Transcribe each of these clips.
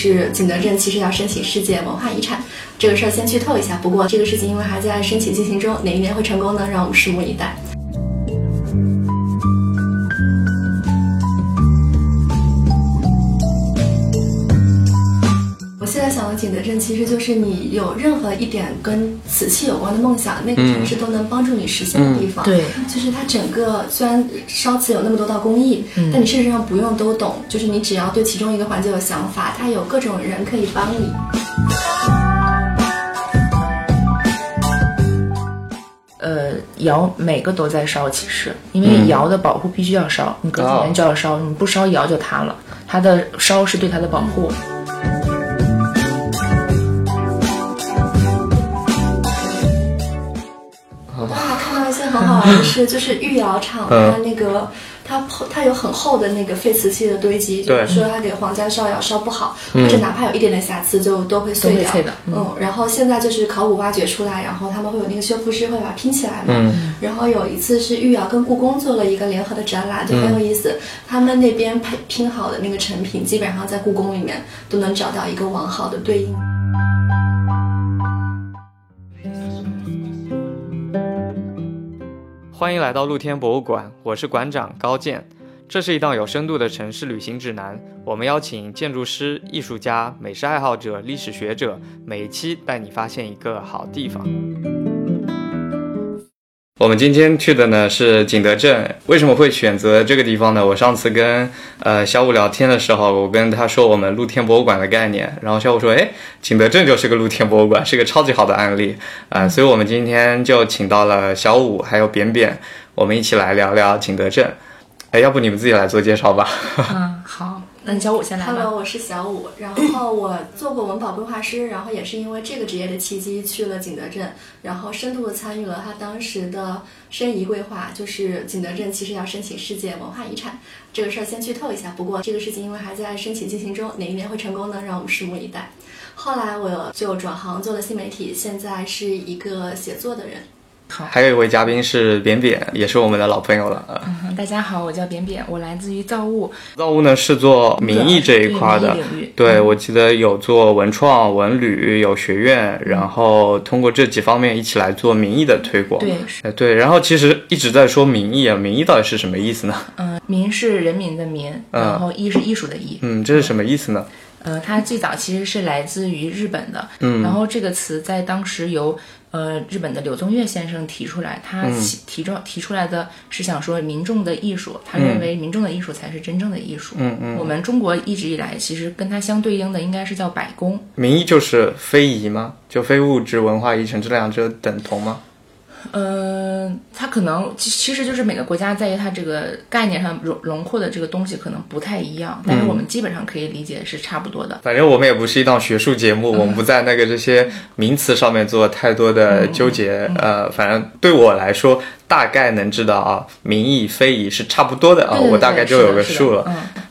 是景德镇其实要申请世界文化遗产，这个事儿先剧透一下。不过这个事情因为还在申请进行中，哪一年会成功呢？让我们拭目以待。景德镇，其实就是你有任何一点跟瓷器有关的梦想，那个城市都能帮助你实现的地方。对，就是它整个虽然烧瓷有那么多道工艺，但你事实上不用都懂，就是你只要对其中一个环节有想法，它有各种人可以帮你。呃，窑每个都在烧，其实因为窑的保护必须要烧，你隔几年就要烧，你不烧窑就塌了。它的烧是对它的保护。很好玩的是，就是御窑厂，它那个它它有很厚的那个废瓷器的堆积，就是说它给皇家烧窑烧不好，或者哪怕有一点点瑕疵，就都会碎掉。嗯，然后现在就是考古挖掘出来，然后他们会有那个修复师会把它拼起来嘛。嗯。然后有一次是御窑跟故宫做了一个联合的展览，就很有意思。他们那边拼拼好的那个成品，基本上在故宫里面都能找到一个完好的对应。欢迎来到露天博物馆，我是馆长高健。这是一档有深度的城市旅行指南，我们邀请建筑师、艺术家、美食爱好者、历史学者，每一期带你发现一个好地方。我们今天去的呢是景德镇，为什么会选择这个地方呢？我上次跟呃小五聊天的时候，我跟他说我们露天博物馆的概念，然后小五说，哎，景德镇就是个露天博物馆，是个超级好的案例啊，所以我们今天就请到了小五还有扁扁，我们一起来聊聊景德镇。哎，要不你们自己来做介绍吧？嗯，好。那小五先来 Hello，我是小五。然后我做过文保规划师，然后也是因为这个职业的契机去了景德镇，然后深度的参与了他当时的申遗规划，就是景德镇其实要申请世界文化遗产这个事儿先剧透一下。不过这个事情因为还在申请进行中，哪一年会成功呢？让我们拭目以待。后来我就转行做了新媒体，现在是一个写作的人。还有一位嘉宾是扁扁，也是我们的老朋友了。嗯，大家好，我叫扁扁，我来自于造物。造物呢是做民艺这一块的，对，我记得有做文创、文旅，有学院，然后通过这几方面一起来做民艺的推广。对，对，然后其实一直在说民艺啊，民艺到底是什么意思呢？嗯，民是人民的民，然后艺是艺术的艺。嗯，这是什么意思呢？呃，它最早其实是来自于日本的，嗯，然后这个词在当时由。呃，日本的柳宗悦先生提出来，他提出提出来的是想说民众的艺术，他认为民众的艺术才是真正的艺术。嗯嗯。我们中国一直以来，其实跟它相对应的应该是叫百工。民意就是非遗吗？就非物质文化遗产，这两者等同吗？嗯，它可能其其实就是每个国家在于它这个概念上容轮廓的这个东西可能不太一样，但是我们基本上可以理解是差不多的。反正我们也不是一档学术节目，我们不在那个这些名词上面做太多的纠结。呃，反正对我来说。大概能知道啊，民意非遗是差不多的啊，我大概就有个数了。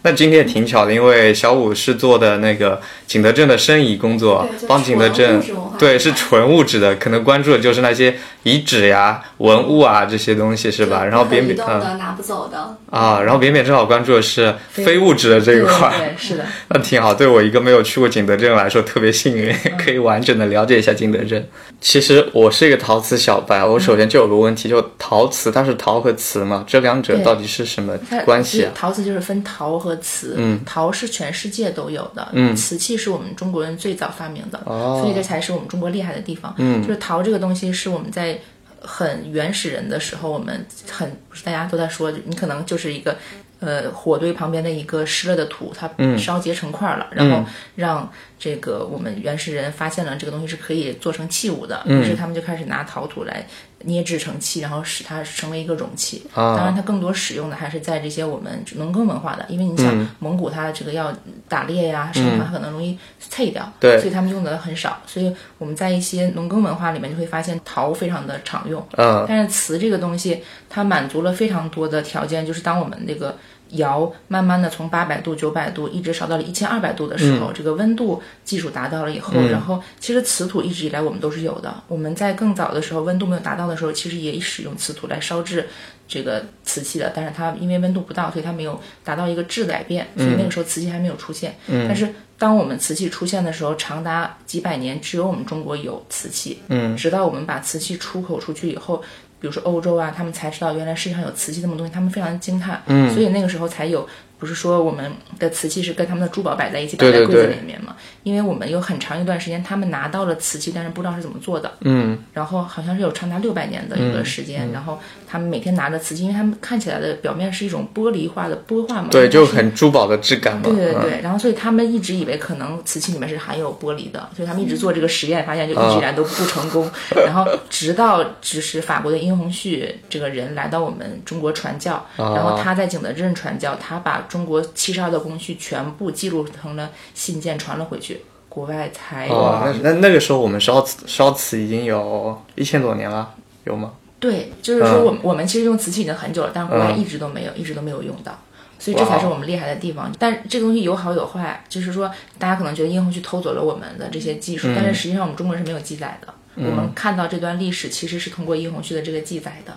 那今天也挺巧的，因为小五是做的那个景德镇的申遗工作，帮景德镇，对，是纯物质的，可能关注的就是那些遗址呀、文物啊这些东西，是吧？然后扁扁的拿不走的啊，然后扁扁正好关注的是非物质的这一块，对，是的，那挺好。对我一个没有去过景德镇来说，特别幸运，可以完整的了解一下景德镇。其实我是一个陶瓷小白，我首先就有个问题，就。陶瓷，它是陶和瓷嘛？这两者到底是什么关系啊？陶瓷就是分陶和瓷，嗯，陶是全世界都有的，嗯，瓷器是我们中国人最早发明的，哦，所以这才是我们中国厉害的地方，嗯，就是陶这个东西是我们在很原始人的时候，我们很不是大家都在说，你可能就是一个。呃，火堆旁边的一个湿了的土，它烧结成块了，然后让这个我们原始人发现了这个东西是可以做成器物的，于是他们就开始拿陶土来捏制成器，然后使它成为一个容器。当然，它更多使用的还是在这些我们农耕文化的，因为你想蒙古它这个要打猎呀，什么它可能容易碎掉，对，所以他们用的很少。所以我们在一些农耕文化里面就会发现陶非常的常用。嗯，但是瓷这个东西它满足了非常多的条件，就是当我们那个。窑慢慢的从八百度、九百度一直烧到了一千二百度的时候，这个温度技术达到了以后，然后其实瓷土一直以来我们都是有的。我们在更早的时候，温度没有达到的时候，其实也使用瓷土来烧制这个瓷器的。但是它因为温度不到，所以它没有达到一个质改变，所以那个时候瓷器还没有出现。但是当我们瓷器出现的时候，长达几百年，只有我们中国有瓷器。嗯，直到我们把瓷器出口出去以后。比如说欧洲啊，他们才知道原来世界上有瓷器这么东西，他们非常惊叹。嗯，所以那个时候才有，不是说我们的瓷器是跟他们的珠宝摆在一起，摆在柜子里面嘛？因为我们有很长一段时间，他们拿到了瓷器，但是不知道是怎么做的。嗯，然后好像是有长达六百年的一个时间，然后他们每天拿着瓷器，因为他们看起来的表面是一种玻璃化的玻化嘛，对，就很珠宝的质感嘛。对对对，然后所以他们一直以为可能瓷器里面是含有玻璃的，所以他们一直做这个实验，发现就一直以来都不成功。然后直到就是法国的殷洪旭这个人来到我们中国传教，然后他在景德镇传教，他把中国七十二道工序全部记录成了信件传了回去。国外才哦，那那那个时候我们烧瓷烧瓷已经有一千多年了，有吗？对，就是说我我们其实用瓷器已经很久了，但是国外一直都没有，一直都没有用到，所以这才是我们厉害的地方。但这个东西有好有坏，就是说大家可能觉得殷红去偷走了我们的这些技术，但是实际上我们中国人是没有记载的。我们看到这段历史其实是通过殷红旭的这个记载的。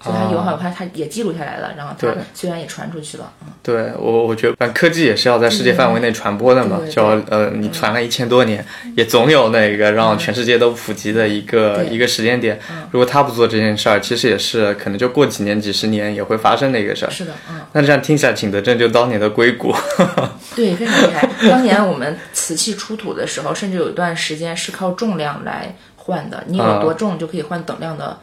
所以它有好有坏，它也记录下来了，然后它虽然也传出去了，嗯，对我我觉得，科技也是要在世界范围内传播的嘛，就呃，你传了一千多年，也总有那个让全世界都普及的一个一个时间点。如果他不做这件事儿，其实也是可能就过几年、几十年也会发生的一个事儿。是的，嗯。那这样听起来，景德镇就当年的硅谷。对，非常厉害。当年我们瓷器出土的时候，甚至有一段时间是靠重量来换的，你有多重就可以换等量的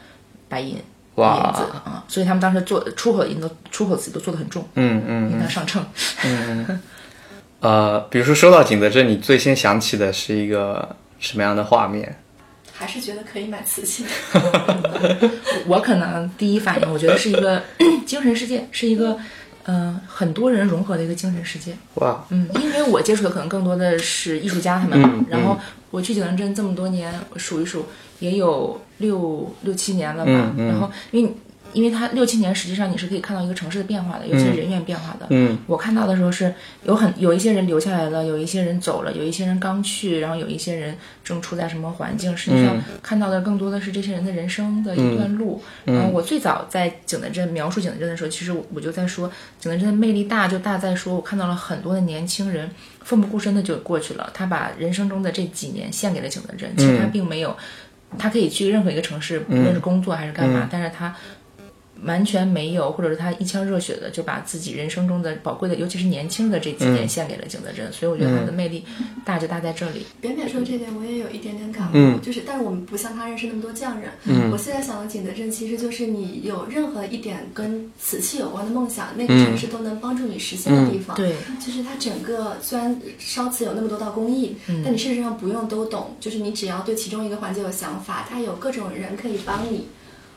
白银。哇啊！所以他们当时做出口银都出口瓷都做的很重，嗯嗯，应该上秤。嗯，呃，比如说说到景德镇，你最先想起的是一个什么样的画面？还是觉得可以买瓷器。我可能第一反应，我觉得是一个精神世界，是一个嗯很多人融合的一个精神世界。哇，嗯，因为我接触的可能更多的是艺术家他们，然后我去景德镇这么多年，数一数。也有六六七年了吧，然后因为因为它六七年，实际上你是可以看到一个城市的变化的，尤其是人员变化的。嗯，我看到的时候是有很有一些人留下来了，有一些人走了，有一些人刚去，然后有一些人正处在什么环境。实际上看到的更多的是这些人的人生的一段路。然后我最早在景德镇描述景德镇的时候，其实我就在说景德镇的魅力大，就大在说我看到了很多的年轻人奋不顾身的就过去了，他把人生中的这几年献给了景德镇，其实他并没有。他可以去任何一个城市，无论是工作还是干嘛，但是他。完全没有，或者是他一腔热血的就把自己人生中的宝贵的，尤其是年轻的这几年献给了景德镇，所以我觉得他的魅力大就大在这里。扁扁说这点，我也有一点点感悟，就是但是我们不像他认识那么多匠人。嗯，我现在想的景德镇，其实就是你有任何一点跟瓷器有关的梦想，那个城市都能帮助你实现的地方。对，就是它整个虽然烧瓷有那么多道工艺，但你事实上不用都懂，就是你只要对其中一个环节有想法，它有各种人可以帮你。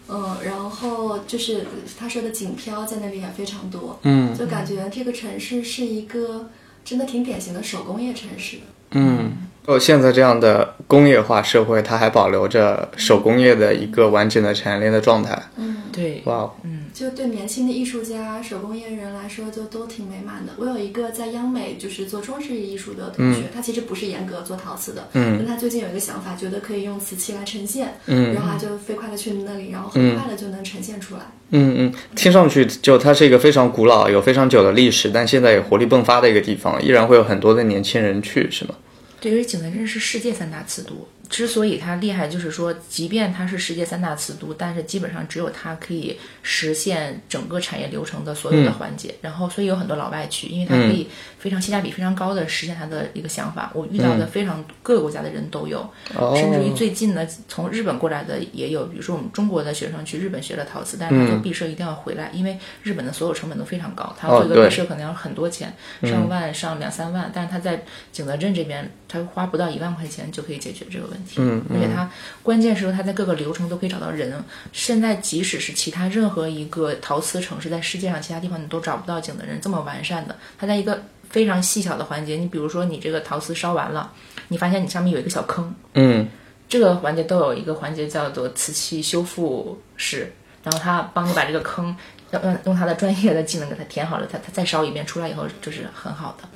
嗯，然后就是他说的景漂在那边也非常多，嗯，就感觉这个城市是一个真的挺典型的手工业城市。嗯，哦，现在这样的工业化社会，它还保留着手工业的一个完整的产业链的状态。嗯，对，哇，嗯。就对年轻的艺术家、手工业人来说，就都挺美满的。我有一个在央美就是做装饰艺术的同学，他其实不是严格做陶瓷的，嗯，但他最近有一个想法，觉得可以用瓷器来呈现，嗯，然后他就飞快的去那里，然后很快的就能呈现出来。嗯嗯，听上去就它是一个非常古老、有非常久的历史，但现在也活力迸发的一个地方，依然会有很多的年轻人去，是吗？对，于景德镇是世界三大瓷都。之所以它厉害，就是说，即便它是世界三大瓷都，但是基本上只有它可以实现整个产业流程的所有的环节。然后，所以有很多老外去，因为它可以非常性价比非常高的实现他的一个想法。我遇到的非常各个国家的人都有，甚至于最近呢，从日本过来的也有。比如说，我们中国的学生去日本学了陶瓷，但是他做毕设一定要回来，因为日本的所有成本都非常高，他做一个毕设可能要很多钱，上万上两三万。但是他在景德镇这边，他花不到一万块钱就可以解决这个问题。嗯，而且他。它关键时候，它在各个流程都可以找到人。现在，即使是其他任何一个陶瓷城市，在世界上其他地方你都找不到景德镇这么完善的。它在一个非常细小的环节，你比如说你这个陶瓷烧完了，你发现你上面有一个小坑，嗯，这个环节都有一个环节叫做瓷器修复室。然后他帮你把这个坑要用用他的专业的技能给他填好了，他他再烧一遍出来以后就是很好的。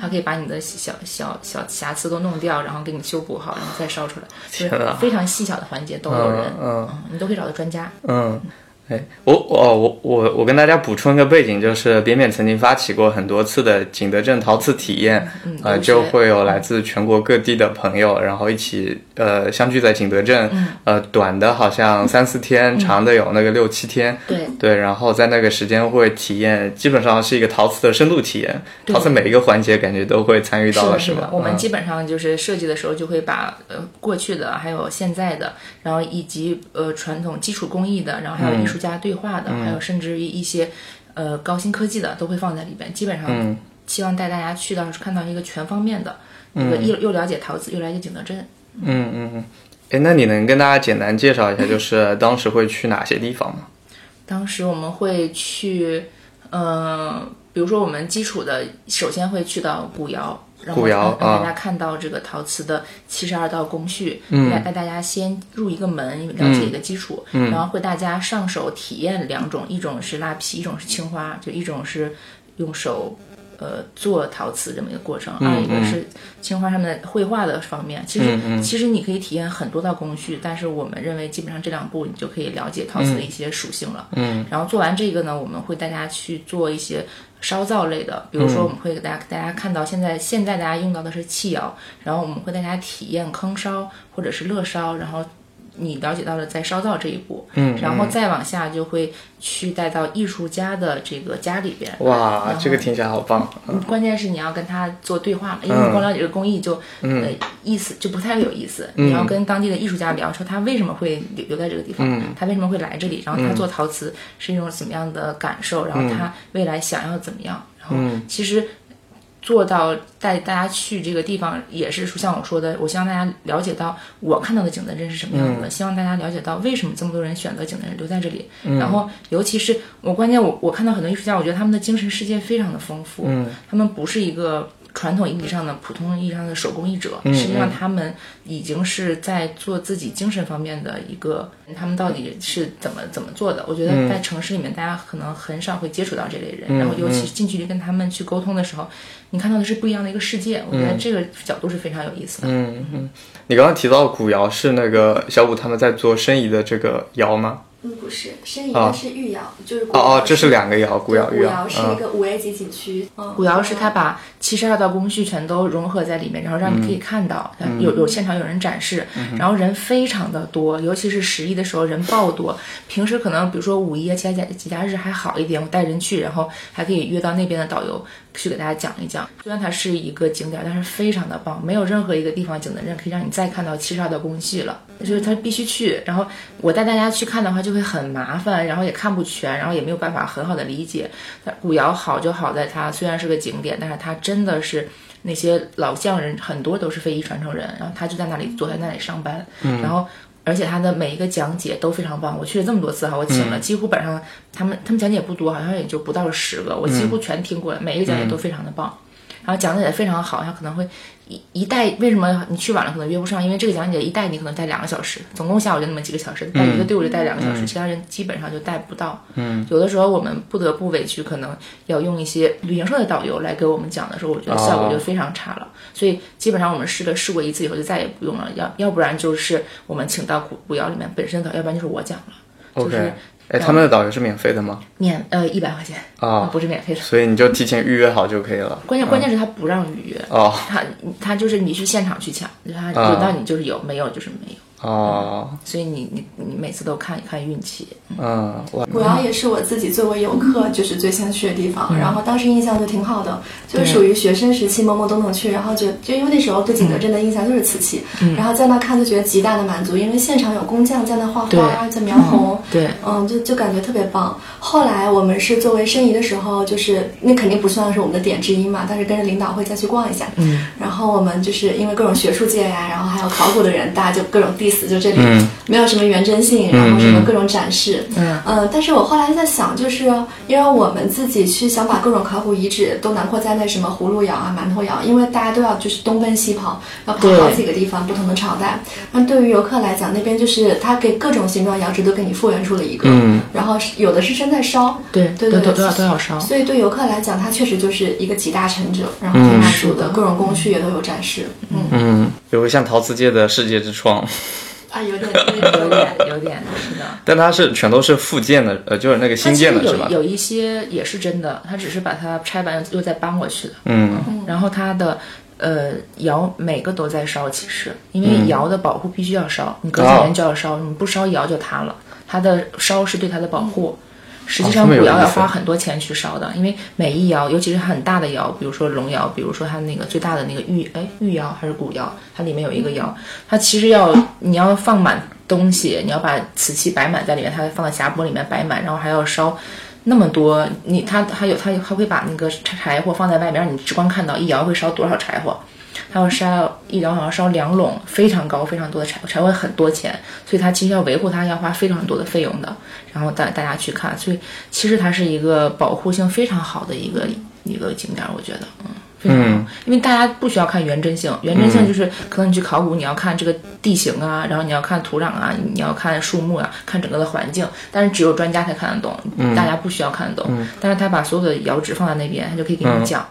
他可以把你的小小小瑕疵都弄掉，然后给你修补好，然后再烧出来，就是非常细小的环节都有人，嗯，你都可以找到专家，嗯。哎，我哦我我我跟大家补充一个背景，就是扁扁曾经发起过很多次的景德镇陶瓷体验，呃，就会有来自全国各地的朋友，然后一起呃相聚在景德镇，呃，短的好像三四天，长的有那个六七天，对对，然后在那个时间会体验，基本上是一个陶瓷的深度体验，陶瓷每一个环节感觉都会参与到了，是吧？我们基本上就是设计的时候就会把呃过去的还有现在的，然后以及呃传统基础工艺的，然后还有艺术家对话的。还有甚至于一些，呃，高新科技的都会放在里边。基本上，希望带大家去到看到一个全方面的，一个又又了解陶瓷，又了解景德镇。嗯嗯嗯。哎，那你能跟大家简单介绍一下，就是当时会去哪些地方吗？当时我们会去，呃，比如说我们基础的，首先会去到古窑。然后让大家看到这个陶瓷的七十二道工序，带带大家先入一个门，了解一个基础，然后会大家上手体验两种，一种是蜡皮，一种是青花，就一种是用手。呃，做陶瓷这么一个过程，二一个是青花上面绘画的方面。其实其实你可以体验很多道工序，但是我们认为基本上这两步你就可以了解陶瓷的一些属性了。嗯，然后做完这个呢，我们会大家去做一些烧造类的，比如说我们会给大家大家看到现在现在大家用到的是气窑，然后我们会大家体验坑烧或者是乐烧，然后。你了解到了在烧造这一步，嗯，然后再往下就会去带到艺术家的这个家里边。哇，这个听起来好棒！关键是你要跟他做对话，因为你光了解这个工艺就，呃，意思就不太有意思。你要跟当地的艺术家聊，说他为什么会留留在这个地方，他为什么会来这里，然后他做陶瓷是一种怎么样的感受，然后他未来想要怎么样，然后其实。做到带大家去这个地方，也是说像我说的，我希望大家了解到我看到的景德镇是什么样子的。希望大家了解到为什么这么多人选择景德镇留在这里。然后，尤其是我关键，我我看到很多艺术家，我觉得他们的精神世界非常的丰富。嗯，他们不是一个。传统意义上的普通意义上的手工艺者，实际上他们已经是在做自己精神方面的一个。他们到底是怎么怎么做的？我觉得在城市里面，大家可能很少会接触到这类人。然后，尤其是近距离跟他们去沟通的时候，你看到的是不一样的一个世界。我觉得这个角度是非常有意思的。嗯嗯，你刚刚提到古窑是那个小五他们在做申遗的这个窑吗？嗯，不是，申遗的是玉窑，就是哦哦，这是两个窑，古窑、玉窑是一个五 A 级景区。古窑是他把七十二道工序全都融合在里面，然后让你可以看到，有有现场有人展示，然后人非常的多，尤其是十一的时候人爆多。平时可能比如说五一啊、其他节节假日还好一点，我带人去，然后还可以约到那边的导游去给大家讲一讲。虽然它是一个景点，但是非常的棒，没有任何一个地方景德镇可以让你再看到七十二道工序了，就是它必须去。然后我带大家去看的话，就会很麻烦，然后也看不全，然后也没有办法很好的理解。古窑好就好在它虽然是个景点，但是它真的是那些老匠人很多都是非遗传承人，然后他就在那里坐在那里上班，然后而且他的每一个讲解都非常棒。我去了这么多次哈，我请了几乎本上他们他们讲解不多，好像也就不到十个，我几乎全听过了，每一个讲解都非常的棒。然后讲的也非常好，他可能会一一带为什么你去晚了可能约不上？因为这个讲解一带你可能带两个小时，总共下午就那么几个小时，带一个队伍就带两个小时，其他人基本上就带不到。嗯，有的时候我们不得不委屈，可能要用一些旅行社的导游来给我们讲的时候，我觉得效果就非常差了。所以基本上我们试了试过一次以后就再也不用了，要要不然就是我们请到古古窑里面本身的，要不然就是我讲了，就是。哎，他们的导游是免费的吗？免呃一百块钱啊，不是免费的，所以你就提前预约好就可以了。关键关键是他不让预约哦，他他就是你去现场去抢，他轮到你就是有，没有就是没有。哦，所以你你你每次都看一看运气。嗯，古窑也是我自己作为游客就是最先去的地方，然后当时印象就挺好的，就是属于学生时期懵懵懂懂去，然后就就因为那时候对景德镇的印象就是瓷器，然后在那看就觉得极大的满足，因为现场有工匠在那画花，在描红，对，嗯，就就感觉特别棒。后来我们是作为申遗的时候，就是那肯定不算是我们的点之一嘛，但是跟着领导会再去逛一下，嗯，然后我们就是因为各种学术界呀，然后还有考古的人，大家就各种地。意思就这里，没有什么原真性，然后什么各种展示，嗯嗯。但是我后来在想，就是因为我们自己去想把各种考古遗址都囊括在那什么葫芦窑啊、馒头窑，因为大家都要就是东奔西跑，要跑好几个地方，不同的朝代。那对于游客来讲，那边就是他给各种形状窑址都给你复原出了一个，嗯，然后有的是正在烧，对对对，都要都要烧。所以对游客来讲，它确实就是一个集大成者，然后他族的各种工序也都有展示，嗯嗯，有个像陶瓷界的世界之窗。啊，有点，有点，有点，是的。但它是全都是复建的，呃，就是那个新建的是吧？有有一些也是真的，它只是把它拆完又再搬过去的。嗯。然后它的呃窑每个都在烧，其实因为窑的保护必须要烧，你隔几年就要烧，你不烧窑就塌了。它的烧是对它的保护。实际上古窑要花很多钱去烧的，因为每一窑，尤其是很大的窑，比如说龙窑，比如说它那个最大的那个玉，哎，玉窑还是古窑，它里面有一个窑，它其实要你要放满东西，你要把瓷器摆满在里面，它放在匣钵里面摆满，然后还要烧那么多，你它还有它还会把那个柴火放在外面，让你直观看到一窑会烧多少柴火。它要烧一疗好像烧两垄，非常高，非常多的柴柴火很多钱，所以它其实要维护它要花非常多的费用的。然后带大家去看，所以其实它是一个保护性非常好的一个一个景点，我觉得，嗯，非常好。因为大家不需要看原真性，原真性就是可能你去考古，你要看这个地形啊，然后你要看土壤啊，你要看树木啊，看整个的环境。但是只有专家才看得懂，大家不需要看得懂。但是他把所有的窑址放在那边，他就可以给你讲。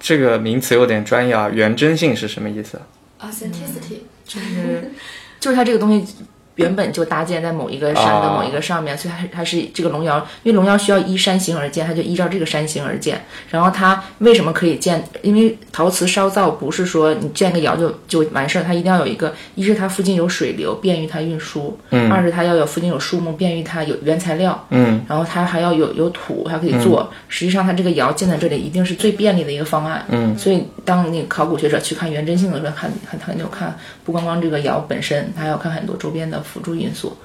这个名词有点专业啊，原真性是什么意思？Authenticity 就是就是它这个东西。原本就搭建在某一个山的某一个上面，所以它它是这个龙窑，因为龙窑需要依山形而建，它就依照这个山形而建。然后它为什么可以建？因为陶瓷烧造不是说你建个窑就就完事儿，它一定要有一个，一是它附近有水流，便于它运输；二是它要有附近有树木，便于它有原材料。嗯，然后它还要有有土，还可以做。实际上，它这个窑建在这里一定是最便利的一个方案。嗯，所以当那个考古学者去看原真性的时候，看看他就看不光光这个窑本身，他还要看很多周边的。辅助因素，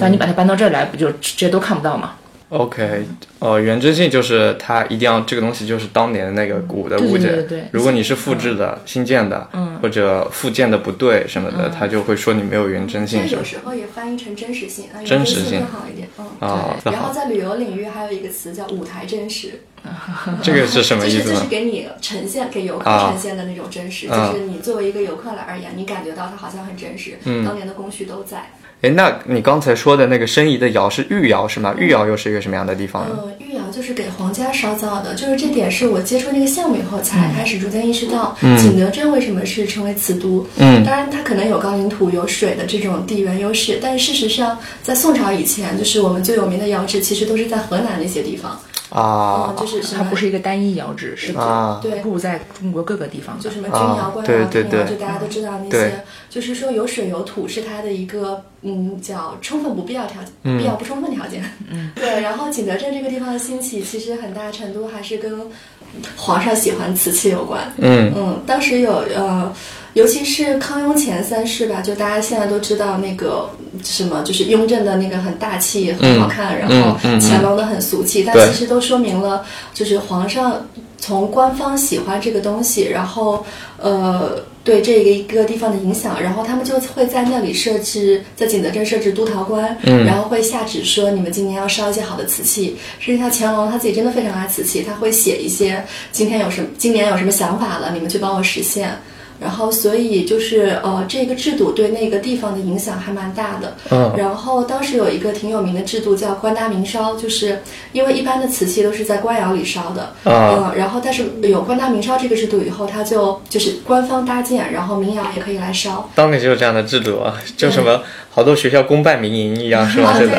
但你把它搬到这儿来，不就这些都看不到吗？OK，呃，原真性就是它一定要这个东西就是当年的那个古的物件。对对对。如果你是复制的、新建的，嗯，或者复建的不对什么的，它就会说你没有原真性。有时候也翻译成真实性，真实性更好一点。嗯，对。然后在旅游领域还有一个词叫舞台真实。这个是什么意思？就是就是给你呈现给游客呈现的那种真实，就是你作为一个游客来而言，你感觉到它好像很真实，当年的工序都在。哎，那你刚才说的那个申遗的窑是御窑是吗？御窑又是一个什么样的地方呢？呃，御窑就是给皇家烧造的，就是这点是我接触那个项目以后才开始逐渐意识到，景德镇为什么是成为瓷都。嗯，当然它可能有高岭土、有水的这种地缘优势，但事实上在宋朝以前，就是我们最有名的窑址其实都是在河南那些地方。啊，就是它不是一个单一窑址，是对，布在中国各个地方，就什么钧窑、官窑、对窑，就大家都知道那些，就是说有水有土是它的一个嗯叫充分不必要条件，必要不充分条件。嗯，对。然后景德镇这个地方的兴起，其实很大程度还是跟皇上喜欢瓷器有关。嗯嗯，当时有呃。尤其是康雍乾三世吧，就大家现在都知道那个什么，就是雍正的那个很大气、很好看，然后乾隆的很俗气，但其实都说明了，就是皇上从官方喜欢这个东西，然后呃对这个一个地方的影响，然后他们就会在那里设置，在景德镇设置督陶官，然后会下旨说你们今年要烧一些好的瓷器。实际上乾隆他自己真的非常爱瓷器，他会写一些今天有什么，今年有什么想法了，你们去帮我实现。然后，所以就是呃，这个制度对那个地方的影响还蛮大的。嗯。然后当时有一个挺有名的制度叫官搭民烧，就是因为一般的瓷器都是在官窑里烧的。啊。嗯。然后，但是有官搭民烧这个制度以后，它就就是官方搭建，然后民窑也可以来烧。当年就是这样的制度啊，就什么好多学校公办民营一样，是吧？对对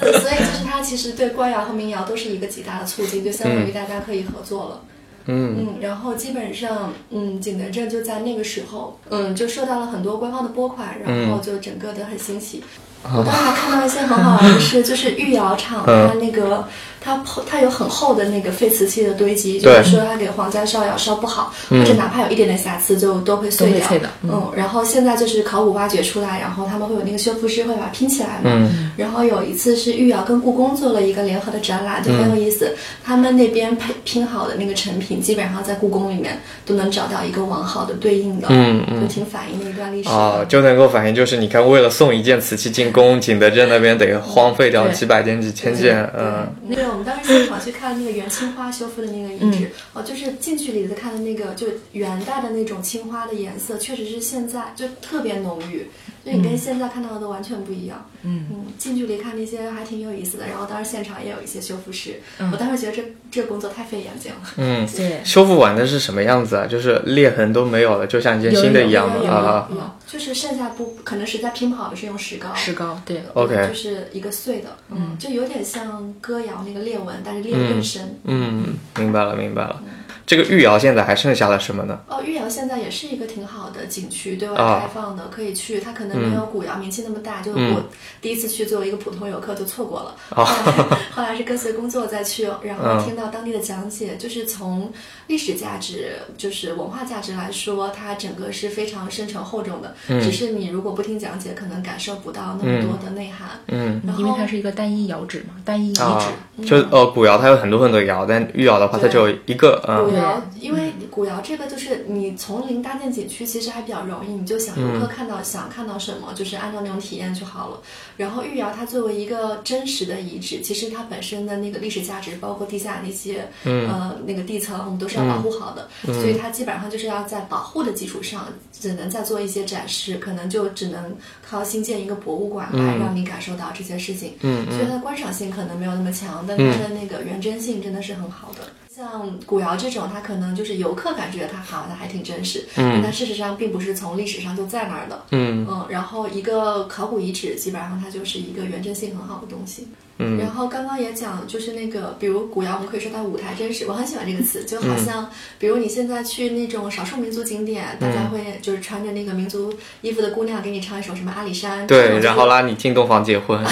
对。所以就是它其实对官窑和民窑都是一个极大的促进，就相当于大家可以合作了。嗯嗯，然后基本上，嗯，景德镇就在那个时候，嗯，就受到了很多官方的拨款，然后就整个的很兴起。我当时还看到一些很好玩的事，就是御窑厂它那个它它有很厚的那个废瓷器的堆积，就是说它给皇家烧窑烧不好，或者哪怕有一点点瑕疵，就都会碎掉。嗯，然后现在就是考古挖掘出来，然后他们会有那个修复师会把它拼起来嘛。嗯。然后有一次是御窑跟故宫做了一个联合的展览，就很有意思。他们那边配拼好的那个成品，基本上在故宫里面都能找到一个完好的对应的。嗯嗯。就挺反映的一段历史。啊，就能够反映，就是你看，为了送一件瓷器进宫，景德镇那边得荒废掉几百件、几千件。嗯。那个我们当时现场去看那个元青花修复的那个遗址，哦，就是近距离的看的那个，就元代的那种青花的颜色，确实是现在就特别浓郁。就你跟现在看到的都完全不一样。嗯嗯，近距离看那些还挺有意思的。然后当时现场也有一些修复师，我当时觉得这这工作太费眼睛了。嗯，对。修复完的是什么样子啊？就是裂痕都没有了，就像一件新的一样的啊。有，就是剩下不可能实在拼不好的是用石膏。石膏，对。OK。就是一个碎的，嗯，就有点像歌谣那个裂纹，但是练得更深。嗯，明白了，明白了。这个玉窑现在还剩下了什么呢？哦，玉窑现在也是一个挺好的景区，对外开放的，可以去。它可能没有古窑名气那么大，就我第一次去作为一个普通游客就错过了。后来 后来是跟随工作再去，然后听到当地的讲解，就是从历史价值、就是文化价值来说，它整个是非常深沉厚重的。只是你如果不听讲解，可能感受不到那么多的内涵。嗯，因为它是一个单一窑址嘛，单一遗址。就呃，古窑它有很多很多窑，但玉窑的话，它就一个嗯。古窑，因为古窑这个就是你从零搭建景区，其实还比较容易，你就想游客看到想看到什么，就是按照那种体验就好了。然后御窑它作为一个真实的遗址，其实它本身的那个历史价值，包括地下那些呃那个地层，我们都是要保护好的。所以它基本上就是要在保护的基础上，只能再做一些展示，可能就只能靠新建一个博物馆来让你感受到这些事情。嗯，所以它的观赏性可能没有那么强，但它的那个原真性真的是很好的。像古窑这种，它可能就是游客感觉它好像还挺真实，嗯，但事实上并不是从历史上就在那儿的，嗯嗯。然后一个考古遗址，基本上它就是一个原真性很好的东西，嗯。然后刚刚也讲，就是那个比如古窑，我们可以说它舞台真实，我很喜欢这个词，就好像比如你现在去那种少数民族景点，大家会就是穿着那个民族衣服的姑娘给你唱一首什么阿里山，对，然后拉你进洞房结婚。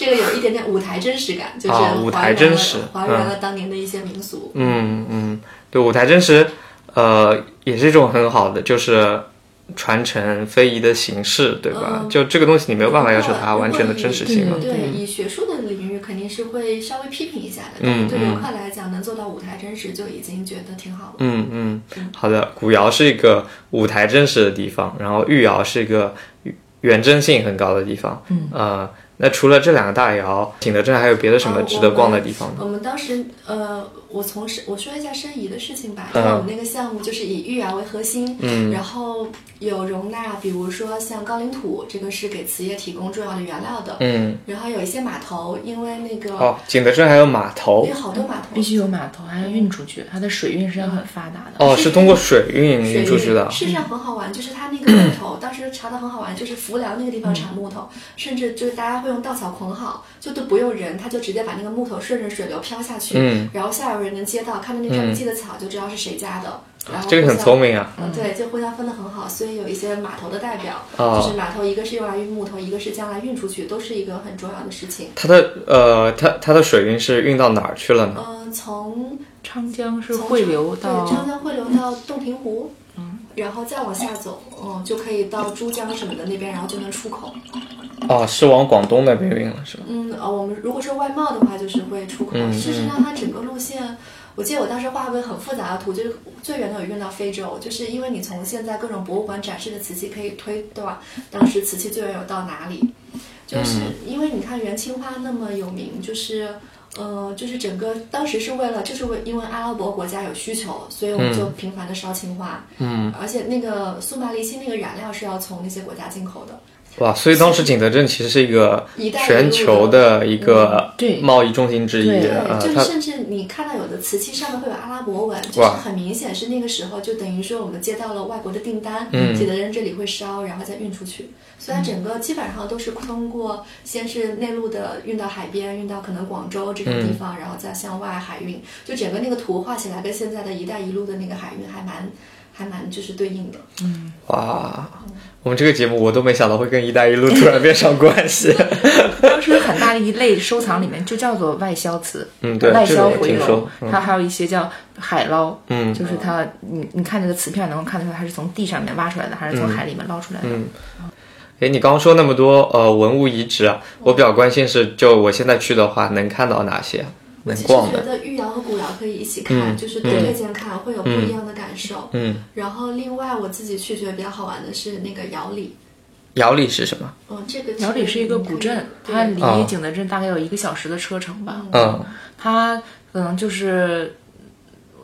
这个有一点点舞台真实感，就是还原了还原了当年的一些民俗。嗯嗯，对，舞台真实，呃，也是一种很好的，就是传承非遗的形式，对吧？就这个东西，你没有办法要求它完全的真实性嘛。对，以学术的领域肯定是会稍微批评一下的。嗯对游客来讲，能做到舞台真实就已经觉得挺好了。嗯嗯，好的。古窑是一个舞台真实的地方，然后玉窑是一个原真性很高的地方。嗯呃。那除了这两个大窑，景德镇还有别的什么值得逛的地方呢？我们当时，呃，我从申我说一下申遗的事情吧。因为我们那个项目就是以玉窑为核心，嗯，然后有容纳，比如说像高岭土，这个是给瓷业提供重要的原料的，嗯，然后有一些码头，因为那个哦，景德镇还有码头，有好多码头，必须有码头，还要运出去，它的水运是要很发达的。哦，是通过水运运出去的。事实上很好玩，就是它那个木头，当时查的很好玩，就是浮梁那个地方产木头，甚至就是大家会。用稻草捆好，就都不用人，他就直接把那个木头顺着水流飘下去，嗯，然后下游人能接到，看到那片荠的草就知道是谁家的。然后这个很聪明啊，嗯，对，就互相分的很好，所以有一些码头的代表，就是码头一个是用来运木头，一个是将来运出去，都是一个很重要的事情。它的呃，它它的水运是运到哪儿去了呢？嗯，从长江是汇流到长江汇流到洞庭湖。然后再往下走，嗯，就可以到珠江什么的那边，然后就能出口。哦，是往广东那边运了，是吧？嗯，呃，我们如果是外贸的话，就是会出口。事实上，它整个路线，我记得我当时画过很复杂的图，就是最远的有运到非洲，就是因为你从现在各种博物馆展示的瓷器可以推断，当时瓷器最远有到哪里。就是因为你看元青花那么有名，就是。呃，就是整个当时是为了，就是为因为阿拉伯国家有需求，所以我们就频繁的烧青花。嗯，而且那个苏麻离青那个染料是要从那些国家进口的。哇，所以当时景德镇其实是一个全球的一个贸易中心之一。对，就甚至你看到有的瓷器上面会有阿拉伯文，就是很明显是那个时候就等于说我们接到了外国的订单，景德镇这里会烧，然后再运出去。所以它整个基本上都是通过先是内陆的运到海边，运到可能广州这种地方，然后再向外海运。就整个那个图画起来跟现在的一带一路的那个海运还蛮。还蛮就是对应的。嗯，哇，我们这个节目我都没想到会跟“一带一路”突然变上关系。当时很大的一类收藏里面就叫做外销瓷，嗯，对，外销回这个也听说笼，它还有一些叫海捞，嗯就是它，你你看这个瓷片能够看得出来它是从地上面挖出来的，还是从海里面捞出来的。嗯哎，你刚刚说那么多呃文物遗址啊，我比较关心是，就我现在去的话，能看到哪些？能其实逛的？觉得玉窑和古窑可以一起看，嗯就是多推荐看，会有不一样的感受。嗯，然后另外我自己去觉得比较好玩的是那个窑里，窑里是什么？哦，这个窑里是一个古镇，它离哦景德镇大概有一个小时的车程吧。嗯它可能就是，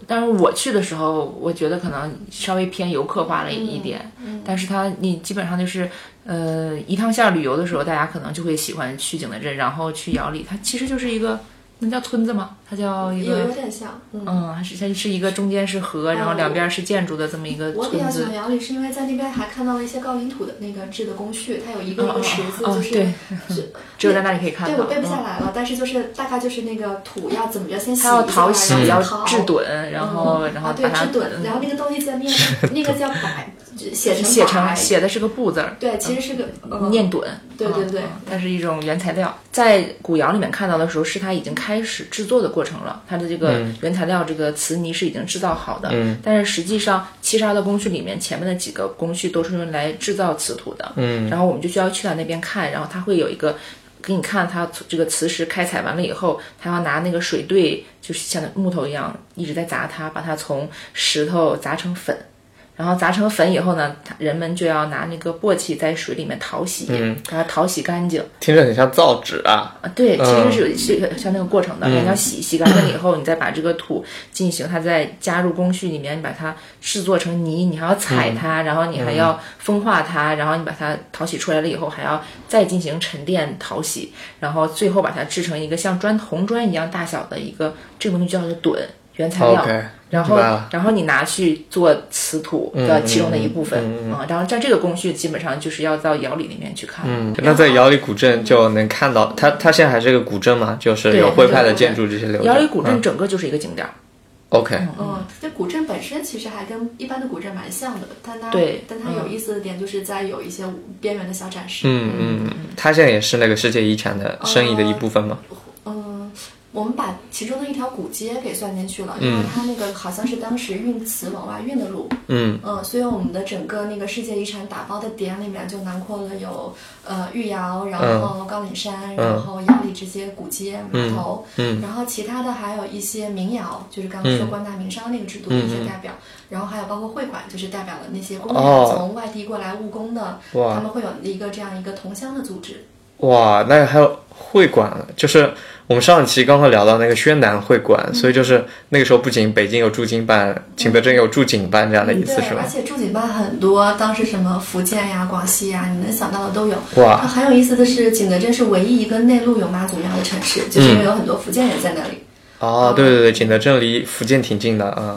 但是我去的时候，我觉得可能稍微偏游客化了一点。但是它你基本上就是，呃，一趟线旅游的时候，大家可能就会喜欢去景德镇，然后去窑里。它其实就是一个，那叫村子吗？它叫一有有。点像，嗯。嗯，它是它是一个中间是河，然后两边是建筑的这么一个村子我比较喜欢。窑里，是因为在那边还看到了一些高岭土的那个制的工序，它有一个一哦个池子，就是对是 只有在那里可以看到。对我背不下嗯来了，但是就是大概就是那个土要怎么着先洗它要一下淘洗，要然后再淘制墩，然后然后啊对把它制墩，然后那个东西在面 那个叫白，就写成写成写的是个布字儿，对，其实是个嗯念墩。对对对嗯它是一种原材料。在古窑里面看到的时候，是它已经开始制作的过程了。它的这个原材料，这个瓷泥是已经制造好的。嗯。但是实际上，七十二道工序里面前面的几个工序都是用来制造瓷土的。嗯。然后我们就需要去到那边看，然后它会有一个。给你看它这个瓷石开采完了以后，它要拿那个水兑，就是像木头一样一直在砸它，把它从石头砸成粉，然后砸成粉以后呢，它人们就要拿那个簸箕在水里面淘洗，嗯。把它淘洗干净。听着很像造纸啊。啊，对，其实是有是像那个过程的，你要洗洗干净了以后，你再把这个土进行，它再加入工序里面，你把它制作成泥，你还要踩它，然后你还要风化它，然后你把它淘洗出来了以后，还要再进行沉淀淘洗，然后最后把它制成一个像砖红砖一样大小的一个这个东西叫做墩原材料。然后然后你拿去做瓷土的其中的一部分嗯啊、然后在这个工序基本上就是要到窑里里面去看。嗯，那在窑里古镇就能看到，它它现在还是个古镇嘛，就是有徽派的建筑这些留着。窑里古镇嗯整个就是一个景点儿。OK，嗯，这古镇本身其实还跟一般的古镇蛮像的，但它对但它有意思的点就是在有一些边缘的小展示。嗯嗯，嗯它现在也是那个世界遗产的生意的一部分嘛。嗯，我们把其中的一条古街给算进去了，因为它那个好像是当时运瓷往外运的路。嗯。嗯，所以我们的整个那个世界遗产打包的点里面就囊括了有呃玉窑，然后高岭山，然后窑里这些古街码头，嗯然后其他的还有一些民窑，就是刚刚说官大民商那个制度的一些代表，然后还有包括会馆，就是代表了那些工人哦。从外地过来务工的，哇。他们会有一个这样一个同乡的组织。哇，那还有会馆，就是我们上一期刚刚聊到那个宣南会馆，所以就是那个时候不仅北京有驻京办，景德镇有驻警办这样的意思对，是吧而？且驻警办很多，当时什么福建呀、广西呀，你能想到的都有。哇很有意思的是，景德镇是唯一一个内陆有妈祖庙的城市，就是嗯因为有很多福建人在那里。哦，对对对，景德镇离福建挺近的啊。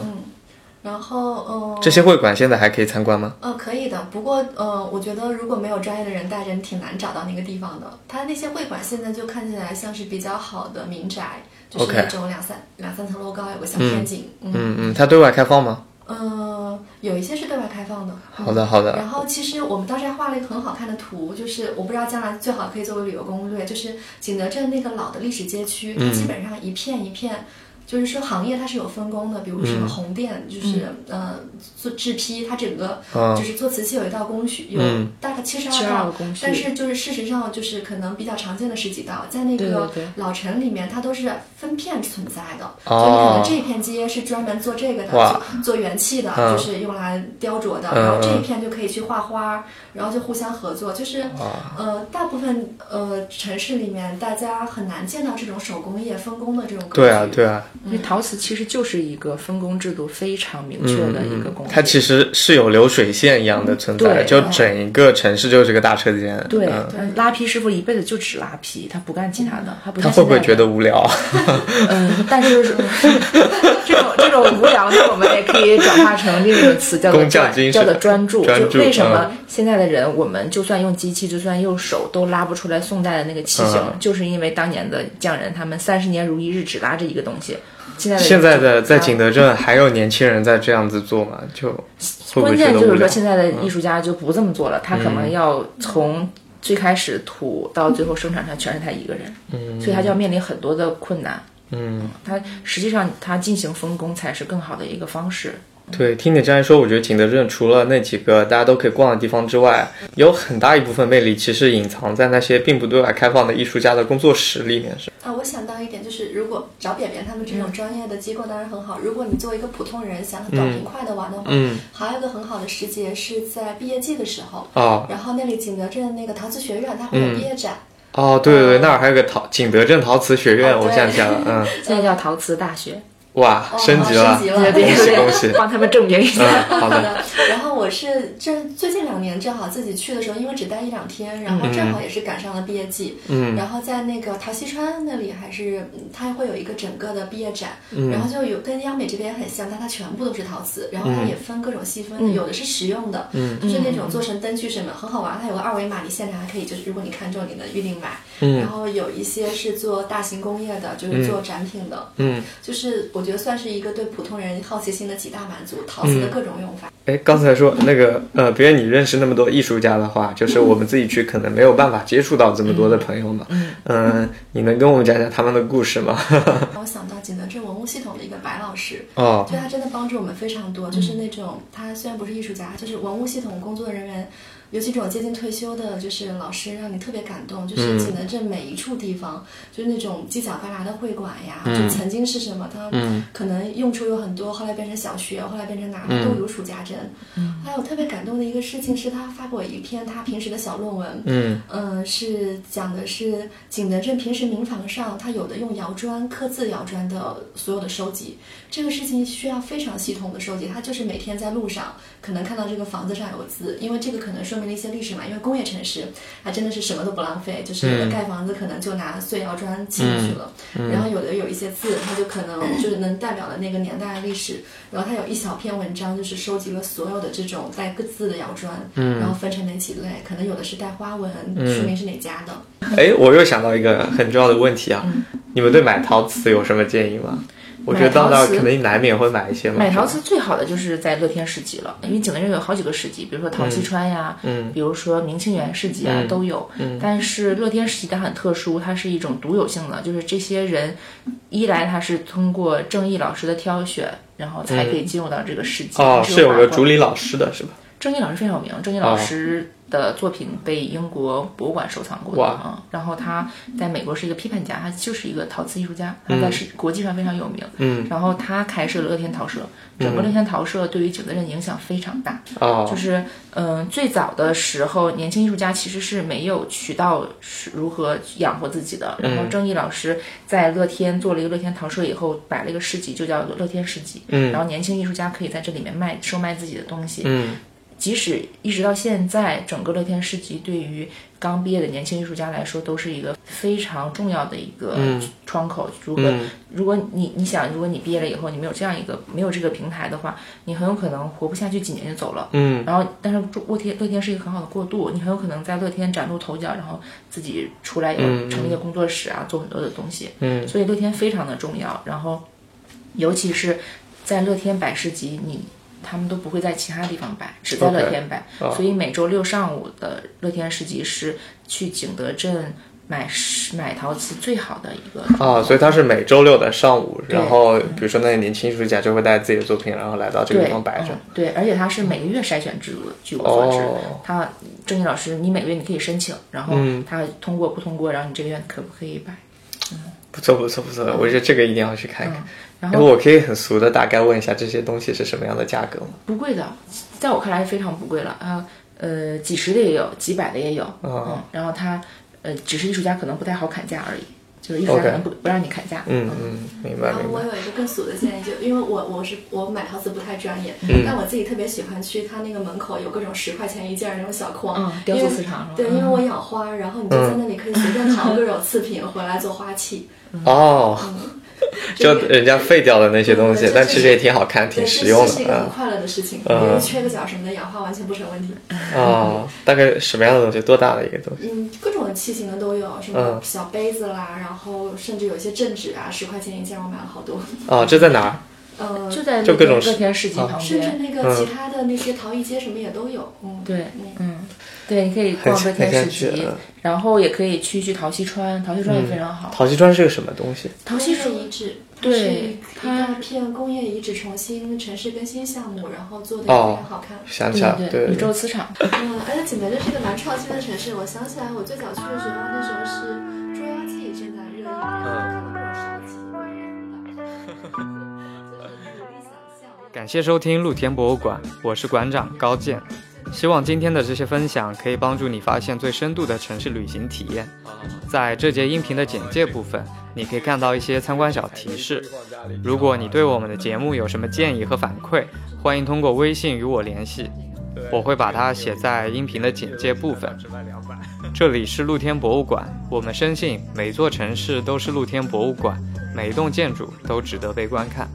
然后，嗯，这些会馆现在还可以参观吗？呃，可以的。不过，呃，我觉得如果没有专业的人带着，你挺难找到那个地方的。它那些会馆现在就看起来像是比较好的民宅，就是那种两三两三层楼高，有个小天井。嗯嗯嗯，它对外开放吗？呃，有一些是对外开放的。好的好的然后其实我们当时还画了一个很好看的图，就是我不知道将来最好可以作为旅游攻略，就是景德镇那个老的历史街区，基本上一片一片。就是说，行业它是有分工的，比如什么红电，就是呃做制坯，它整个嗯就是做瓷器有一道工序，有嗯。大概七十72二道工序。但是就是事实上就是可能比较常见的十几道，在那个老城里面，它都是分片存在的，哦。就你可能这一片街是专门做这个的，做做元器的，嗯就是用来雕琢的，嗯。然后这一嗯片就可以去画花，然后就互相合作，就是呃大部分呃城市里面大家很难见到这种手工业分工的这种格局。对啊对啊，因为陶瓷其实就是一个分工制度非常明确的一个工业。它其实是有流水线一样的存在，对就整一个城市就是个大车间。对拉坯师傅一辈子就只拉坯，他不干其他的，他不他会不会觉得无聊？嗯，但是这种这种无聊呢，我们也可以转化成另一个词，叫做工匠专精神叫做专注。专注就为什么嗯现在的人，我们就算用机器，就算用手，都拉不出来宋代的那个器型，嗯就是因为当年的匠人他们三十年如一日，只拉这一个东西，现在的现在的在景德镇还有年轻人在这样子做吗？就关键就是说，？现在的艺术家就不这么做了，他可能要从最开始土到最后生产上全是他一个人，嗯，所以他就要面临很多的困难。嗯，他实际上他进行分工才是更好的一个方式。对，听你这样一说，我觉得景德镇除了那几个大家都可以逛的地方之外，有很大一部分魅力其实隐藏在那些并不对外开放的艺术家的工作室里面。是啊，我想到一点，就是如果找扁扁他们这种专业的机构当然很好。如果你作为一个普通人想短平快的玩的话，嗯还有一个很好的时节是在毕业季的时候。啊然后那里景德镇那个陶瓷学院，它会有毕业展。哦，对对对，那儿还有个陶景德镇陶瓷学院，哦我想起来了，嗯，现在叫陶瓷大学，哇，哦升级了，升级了。对 对恭喜恭喜，帮他们证明一下。嗯，好的，然后我是这最近两年正好自己去的时候，因为只待一两天，然后正好也是赶上了毕业季。嗯。然后在那个陶溪川那里，还是嗯它会有一个整个的毕业展，然后就有跟央美这边很像，但它全部都是陶瓷，然后它也分各种细分的，有的是实用的，就是那种做成灯具什么很好玩，它有个二维码，你现场还可以就是如果你看中你的预定买。然后有一些是做大型工业的，就是做展品的，嗯，就是我觉得算是一个对普通人好奇心的极大满足，陶瓷的各种用法。哎，刚才说那个呃，比如你认识那么多艺术家的话，就是我们自己去可能没有办法接触到这么多的朋友嘛，嗯、你能跟我们讲讲他们的故事吗？让我想到景德镇文物系统的一个白老师，哦，就他真的帮助我们非常多，就是那种他虽然不是艺术家，就是文物系统工作人员。尤其这种接近退休的，就是老师，让你特别感动。就是景德镇每一处地方，就是那种犄角旮旯的会馆呀，就曾经是什么，它可能用处有很多，后来变成小学，后来变成哪，都如数家珍。还有特别感动的一个事情是，他发过一篇他平时的小论文，嗯嗯，是讲的是景德镇平时民房上，他有的用窑砖刻字窑砖的所有的收集，这个事情需要非常系统的收集。他就是每天在路上可能看到这个房子上有字，因为这个可能说明了一些历史嘛。因为工业城市，它真的是什么都不浪费，就是盖房子可能就拿碎窑砖砌进去了，然后有的有一些字，它就可能 就是能代表了那个年代的历史。然后它有一小篇文章，就是收集了所有的这种带个字的窑砖，然后分成哪几类，可能有的是带花纹，说明是哪家的。哎，我又想到一个很重要的问题啊，你们对买陶瓷有什么建议吗？我觉得到那儿买陶瓷肯定难免会买一些嘛。买陶瓷最好的就是在乐天市集了，因为景德镇有好几个市集，比如说陶溪川呀，嗯，比如说明清园市集啊、都有。嗯，但是乐天市集它很特殊，它是一种独有性的，就是这些人一来他是通过正义老师的挑选，然后才可以进入到这个市集。哦，是有个主理老师的是吧？郑毅老师非常有名，郑毅老师的作品被英国博物馆收藏过的哇啊。然后他在美国是一个批判家，他就是一个陶瓷艺术家，他在世国际上非常有名。嗯，然后他开设了乐天陶社，整个乐天陶社对于景德镇影响非常大。哦，就是嗯、最早的时候，年轻艺术家其实是没有渠道是如何养活自己的。然后郑毅老师在乐天做了一个乐天陶社以后，摆了一个市集，就叫乐天市集。嗯然后年轻艺术家可以在这里面卖售卖自己的东西。嗯即使一直到现在，整个乐天市集对于刚毕业的年轻艺术家来说，都是一个非常重要的一个窗口。如果、嗯如果你你想，如果你毕业了以后，你没有这样一个没有这个平台的话，你很有可能活不下去，几年就走了。嗯然后，但是乐天乐天是一个很好的过渡，你很有可能在乐天崭露头角，然后自己出来有成立一个工作室啊，做很多的东西。嗯，所以乐天非常的重要。然后，尤其是在乐天百事集，你他们都不会在其他地方摆，只在乐天摆。所以每周六上午的乐天市集是去景德镇买买陶瓷最好的一个啊，所以他是每周六的上午，然后比如说那些年轻艺术家就会带自己的作品，然后来到这个地方摆着。嗯。对，而且它是每个月筛选制度的，据我所知，哦。他郑毅老师，你每个月你可以申请，然后嗯。他通过不通过，然后你这个月可不可以摆？不错不错不错，我觉得这个一定要去看一看。然后哎我可以很俗的大概问一下这些东西是什么样的价格吗？不贵的，在我看来是非常不贵了啊，呃，几十的也有，几百的也有，哦嗯，然后他呃，只是艺术家可能不太好砍价而已，就是艺术家可能不不让你砍价，嗯嗯，明白。我有一个更俗的建议，就因为我我是我买陶瓷不太专业，嗯。但我自己特别喜欢去他那个门口有各种十块钱一件儿那种小框，嗯雕塑市场对，嗯因为我养花，然后你就在那里可以随便 淘各种次品回来做花器，哦，就人家废掉的那些东西但其实也挺好看，挺，实用的是一个很的。快乐的事情，缺个角什么的氧化完全不成问题。嗯哦，大概什么样的东西？多大的一个东西？嗯，各种的器型的都有，什么嗯小杯子啦，然然后甚至有一些镇纸啊，十块钱一件，我买了好多。哦，这在哪儿？呃，就在就各种乐天市集旁边甚至。那个其他的那些陶艺街什么也都有。嗯，对嗯，嗯，对，你可以逛乐天市很想去集嗯，然后也可以去去陶溪川，陶溪川也非常好。陶溪川是个什么东西？陶溪川遗址，对它大片工业遗址重新城市更新项目，然后做的也非哦常好看。想起来了，对宇宙磁场。嗯，而且景德镇是一个蛮创新的城市。我想起来，我最早去的时候，那时候是《捉妖记》正在热映，然后看到各种烧鸡、关公的，就是努力想象。感谢收听露天博物馆，我是馆长高健。希望今天的这些分享可以帮助你发现最深度的城市旅行体验。在这节音频的简介部分，你可以看到一些参观小提示。如果你对我们的节目有什么建议和反馈，欢迎通过微信与我联系，我会把它写在音频的简介部分。这里是露天博物馆，我们深信每座城市都是露天博物馆，每一栋建筑都值得被观看。